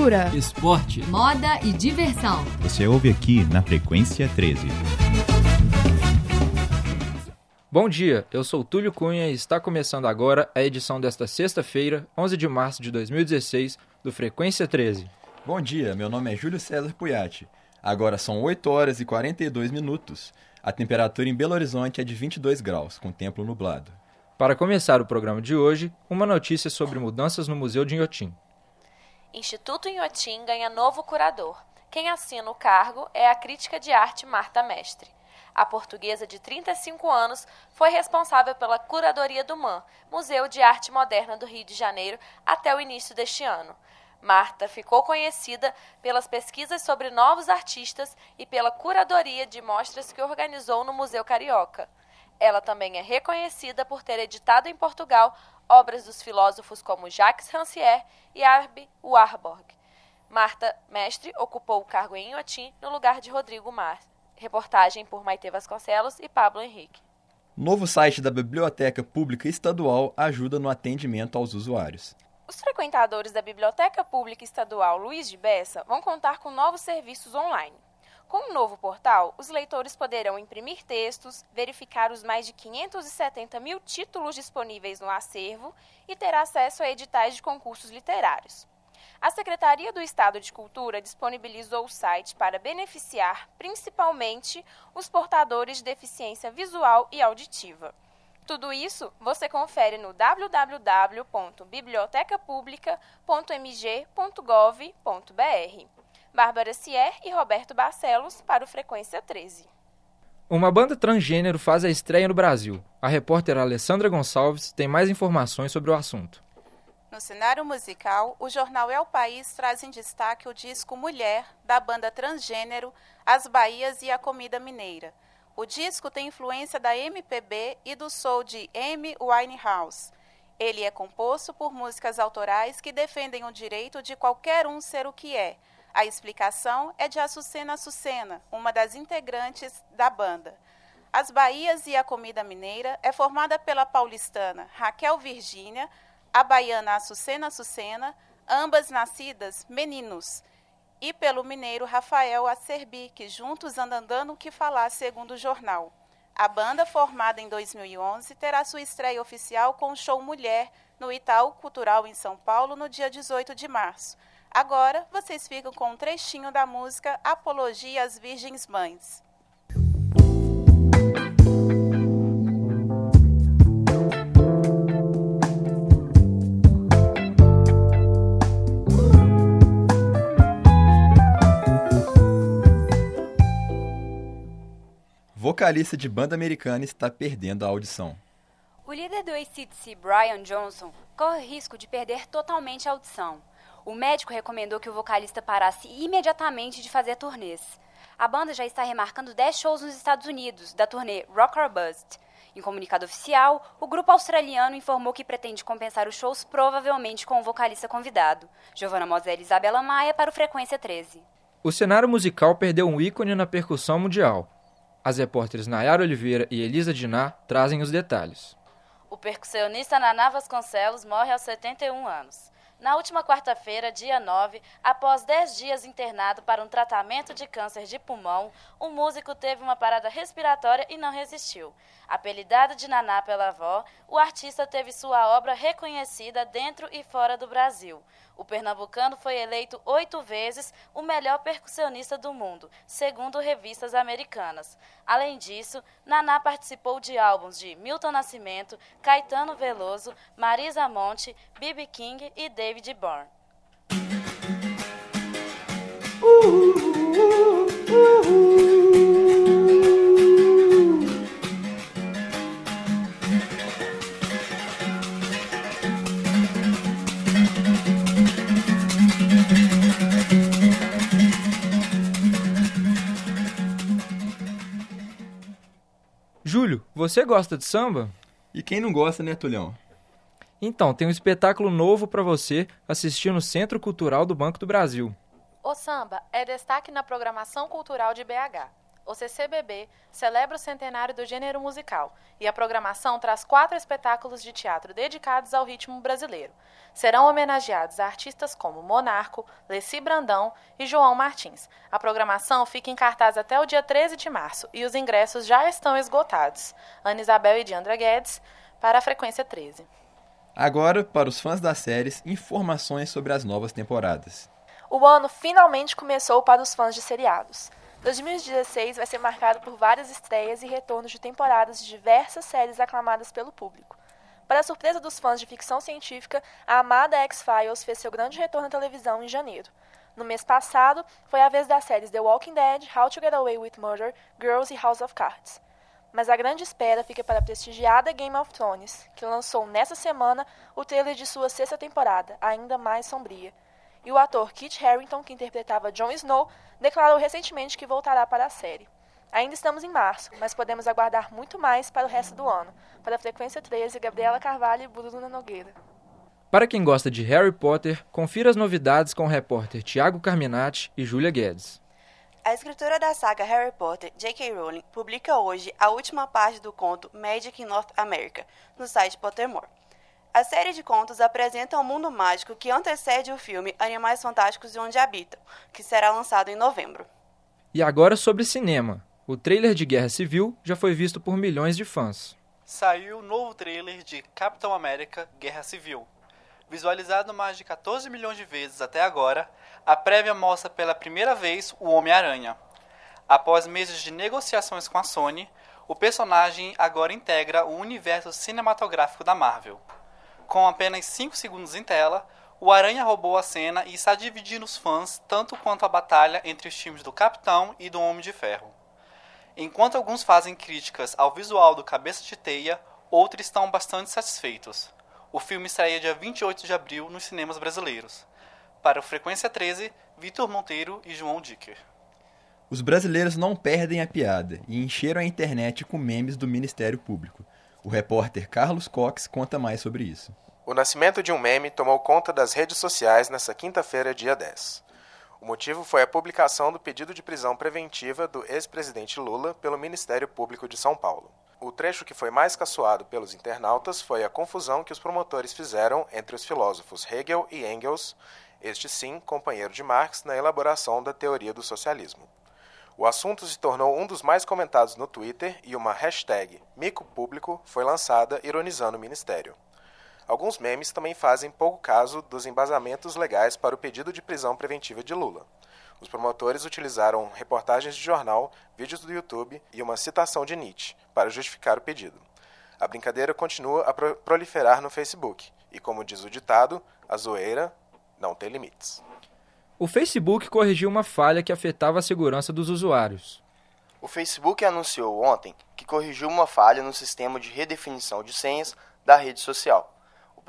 cultura, esporte, moda e diversão. Você ouve aqui na Frequência 13. Bom dia, eu sou Túlio Cunha e está começando agora a edição desta sexta-feira, 11 de março de 2016, do Frequência 13. Bom dia, meu nome é Júlio César Puyati. Agora são 8 horas e 42 minutos. A temperatura em Belo Horizonte é de 22 graus, com tempo nublado. Para começar o programa de hoje, uma notícia sobre mudanças no Museu de Inhotim. Instituto Inhotim ganha novo curador. Quem assina o cargo é a crítica de arte Marta Mestre. A portuguesa de 35 anos foi responsável pela curadoria do MAN, Museu de Arte Moderna do Rio de Janeiro, até o início deste ano. Marta ficou conhecida pelas pesquisas sobre novos artistas e pela curadoria de mostras que organizou no Museu Carioca. Ela também é reconhecida por ter editado em Portugal obras dos filósofos como Jacques Rancière e Arbe Warburg. Marta Mestre ocupou o cargo em Inhotim no lugar de Rodrigo Mar. Reportagem por Maite Vasconcelos e Pablo Henrique. Novo site da Biblioteca Pública Estadual ajuda no atendimento aos usuários. Os frequentadores da Biblioteca Pública Estadual Luiz de Bessa vão contar com novos serviços online. Com o novo portal, os leitores poderão imprimir textos, verificar os mais de 570 mil títulos disponíveis no acervo e ter acesso a editais de concursos literários. A Secretaria do Estado de Cultura disponibilizou o site para beneficiar principalmente os portadores de deficiência visual e auditiva. Tudo isso você confere no www.bibliotecapublica.mg.gov.br. Bárbara Sier e Roberto Barcelos para o Frequência 13. Uma banda transgênero faz a estreia no Brasil. A repórter Alessandra Gonçalves tem mais informações sobre o assunto. No cenário musical, o jornal É o País traz em destaque o disco Mulher, da banda transgênero As Bahias e a Comida Mineira. O disco tem influência da MPB e do soul de Amy Winehouse. Ele é composto por músicas autorais que defendem o direito de qualquer um ser o que é, a explicação é de Açucena Açucena, uma das integrantes da banda. As Bahias e a Comida Mineira é formada pela paulistana Raquel Virgínia, a baiana Açucena Açucena, ambas nascidas meninos, e pelo mineiro Rafael Acerbi, que juntos andam dando o que falar, segundo o jornal. A banda, formada em 2011, terá sua estreia oficial com o show Mulher no Itaú Cultural em São Paulo no dia 18 de março. Agora vocês ficam com um trechinho da música Apologia às Virgens Mães. Vocalista de banda americana está perdendo a audição. O líder do ACDC, Brian Johnson, corre risco de perder totalmente a audição. O médico recomendou que o vocalista parasse imediatamente de fazer turnês. A banda já está remarcando 10 shows nos Estados Unidos, da turnê Rock or Bust. Em comunicado oficial, o grupo australiano informou que pretende compensar os shows provavelmente com o vocalista convidado. Giovanna Moselle e Isabela Maia para o Frequência 13. O cenário musical perdeu um ícone na percussão mundial. As repórteres Nayara Oliveira e Elisa Diná trazem os detalhes. O percussionista Naná Vasconcelos morre aos 71 anos. Na última quarta-feira, dia 9, após 10 dias internado para um tratamento de câncer de pulmão, o músico teve uma parada respiratória e não resistiu. Apelidado de Naná pela avó, o artista teve sua obra reconhecida dentro e fora do Brasil. O pernambucano foi eleito oito vezes o melhor percussionista do mundo, segundo revistas americanas. Além disso, Naná participou de álbuns de Milton Nascimento, Caetano Veloso, Marisa Monte, B.B. King e David Uh, uh, Júlio, você gosta de samba? E quem não gosta, né, Tulhão? Então, tem um espetáculo novo para você assistir no Centro Cultural do Banco do Brasil. O samba é destaque na programação cultural de BH. o CCBB, celebra o centenário do gênero musical e a programação traz quatro espetáculos de teatro dedicados ao ritmo brasileiro. Serão homenageados artistas como Monarco, Leci Brandão e João Martins. A programação fica em cartaz até o dia 13 de março e os ingressos já estão esgotados. Ana Isabel e Diandra Guedes, para a Frequência 13. Agora, para os fãs das séries, informações sobre as novas temporadas. O ano finalmente começou para os fãs de seriados. 2016 vai ser marcado por várias estreias e retornos de temporadas de diversas séries aclamadas pelo público. Para a surpresa dos fãs de ficção científica, a amada X-Files fez seu grande retorno à televisão em janeiro. No mês passado, foi a vez das séries The Walking Dead, How to Get Away with Murder, Girls e House of Cards. Mas a grande espera fica para a prestigiada Game of Thrones, que lançou nessa semana o trailer de sua sexta temporada, ainda mais sombria e o ator Kit Harington, que interpretava Jon Snow, declarou recentemente que voltará para a série. Ainda estamos em março, mas podemos aguardar muito mais para o resto do ano. Para a Frequência 13, Gabriela Carvalho e Bruna Nogueira. Para quem gosta de Harry Potter, confira as novidades com o repórter Tiago Carminati e Júlia Guedes. A escritora da saga Harry Potter, J.K. Rowling, publica hoje a última parte do conto Magic in North America no site Pottermore. A série de contos apresenta um mundo mágico que antecede o filme Animais Fantásticos e Onde Habitam, que será lançado em novembro. E agora sobre cinema. O trailer de Guerra Civil já foi visto por milhões de fãs. Saiu o novo trailer de Capitão América Guerra Civil. Visualizado mais de 14 milhões de vezes até agora, a prévia mostra pela primeira vez o Homem-Aranha. Após meses de negociações com a Sony, o personagem agora integra o universo cinematográfico da Marvel. Com apenas 5 segundos em tela, o Aranha roubou a cena e está dividindo os fãs tanto quanto a batalha entre os times do Capitão e do Homem de Ferro. Enquanto alguns fazem críticas ao visual do Cabeça de Teia, outros estão bastante satisfeitos. O filme estreia dia 28 de abril nos cinemas brasileiros. Para o Frequência 13, Vitor Monteiro e João Dicker. Os brasileiros não perdem a piada e encheram a internet com memes do Ministério Público. O repórter Carlos Cox conta mais sobre isso. O nascimento de um meme tomou conta das redes sociais nesta quinta-feira, dia 10. O motivo foi a publicação do pedido de prisão preventiva do ex-presidente Lula pelo Ministério Público de São Paulo. O trecho que foi mais caçoado pelos internautas foi a confusão que os promotores fizeram entre os filósofos Hegel e Engels, este sim companheiro de Marx na elaboração da teoria do socialismo. O assunto se tornou um dos mais comentados no Twitter e uma hashtag Mico Público foi lançada ironizando o ministério. Alguns memes também fazem pouco caso dos embasamentos legais para o pedido de prisão preventiva de Lula. Os promotores utilizaram reportagens de jornal, vídeos do YouTube e uma citação de Nietzsche para justificar o pedido. A brincadeira continua a proliferar no Facebook e, como diz o ditado, a zoeira não tem limites. O Facebook corrigiu uma falha que afetava a segurança dos usuários. O Facebook anunciou ontem que corrigiu uma falha no sistema de redefinição de senhas da rede social.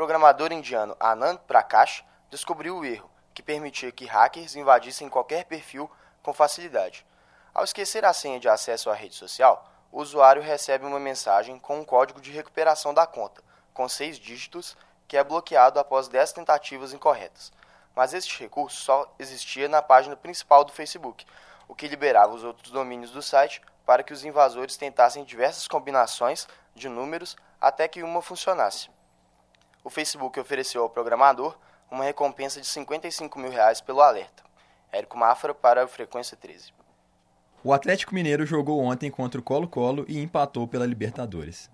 Programador indiano Anand Prakash descobriu o erro, que permitia que hackers invadissem qualquer perfil com facilidade. Ao esquecer a senha de acesso à rede social, o usuário recebe uma mensagem com um código de recuperação da conta, com seis dígitos, que é bloqueado após 10 tentativas incorretas mas este recurso só existia na página principal do Facebook, o que liberava os outros domínios do site para que os invasores tentassem diversas combinações de números até que uma funcionasse. O Facebook ofereceu ao programador uma recompensa de 55 mil reais pelo alerta. Érico Mafra para a Frequência 13. O Atlético Mineiro jogou ontem contra o Colo-Colo e empatou pela Libertadores.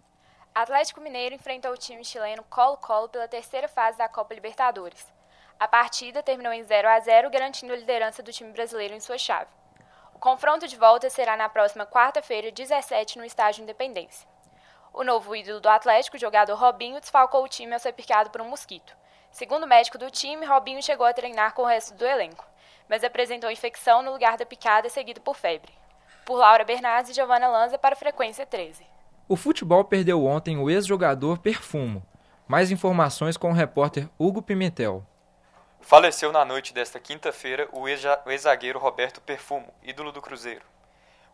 Atlético Mineiro enfrentou o time chileno Colo-Colo pela terceira fase da Copa Libertadores. A partida terminou em 0 a 0, garantindo a liderança do time brasileiro em sua chave. O confronto de volta será na próxima quarta-feira, 17, no estádio Independência. O novo ídolo do Atlético, o jogador Robinho, desfalcou o time ao ser picado por um mosquito. Segundo o médico do time, Robinho chegou a treinar com o resto do elenco, mas apresentou infecção no lugar da picada, seguido por febre. Por Laura Bernardes e Giovanna Lanza para a Frequência 13. O futebol perdeu ontem o ex-jogador Perfumo. Mais informações com o repórter Hugo Pimentel. Faleceu na noite desta quinta-feira o ex-zagueiro Roberto Perfumo, ídolo do Cruzeiro.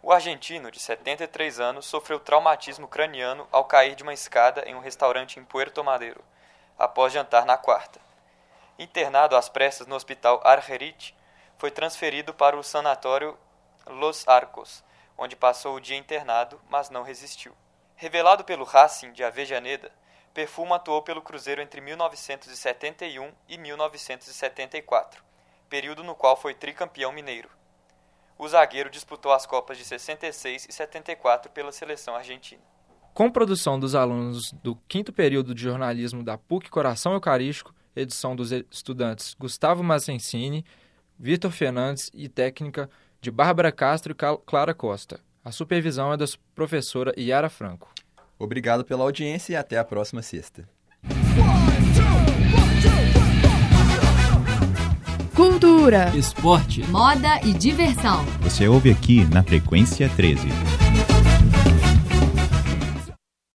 O argentino, de 73 anos, sofreu traumatismo craniano ao cair de uma escada em um restaurante em Puerto Madeiro, após jantar na quarta. Internado às pressas no hospital Argerich, foi transferido para o sanatório Los Arcos, onde passou o dia internado, mas não resistiu. Revelado pelo Racing de Avejaneda, Perfumo atuou pelo Cruzeiro entre 1971 e 1974, período no qual foi tricampeão mineiro. O zagueiro disputou as Copas de 66 e 74 pela seleção argentina. Com produção dos alunos do quinto período de jornalismo da PUC Coração Eucarístico, edição dos estudantes Gustavo Massencini, Vitor Fernandes e técnica de Bárbara Castro e Clara Costa. A supervisão é da professora Yara Franco. Obrigado pela audiência e até a próxima sexta. Cultura, esporte, moda e diversão. Você ouve aqui na Frequência 13.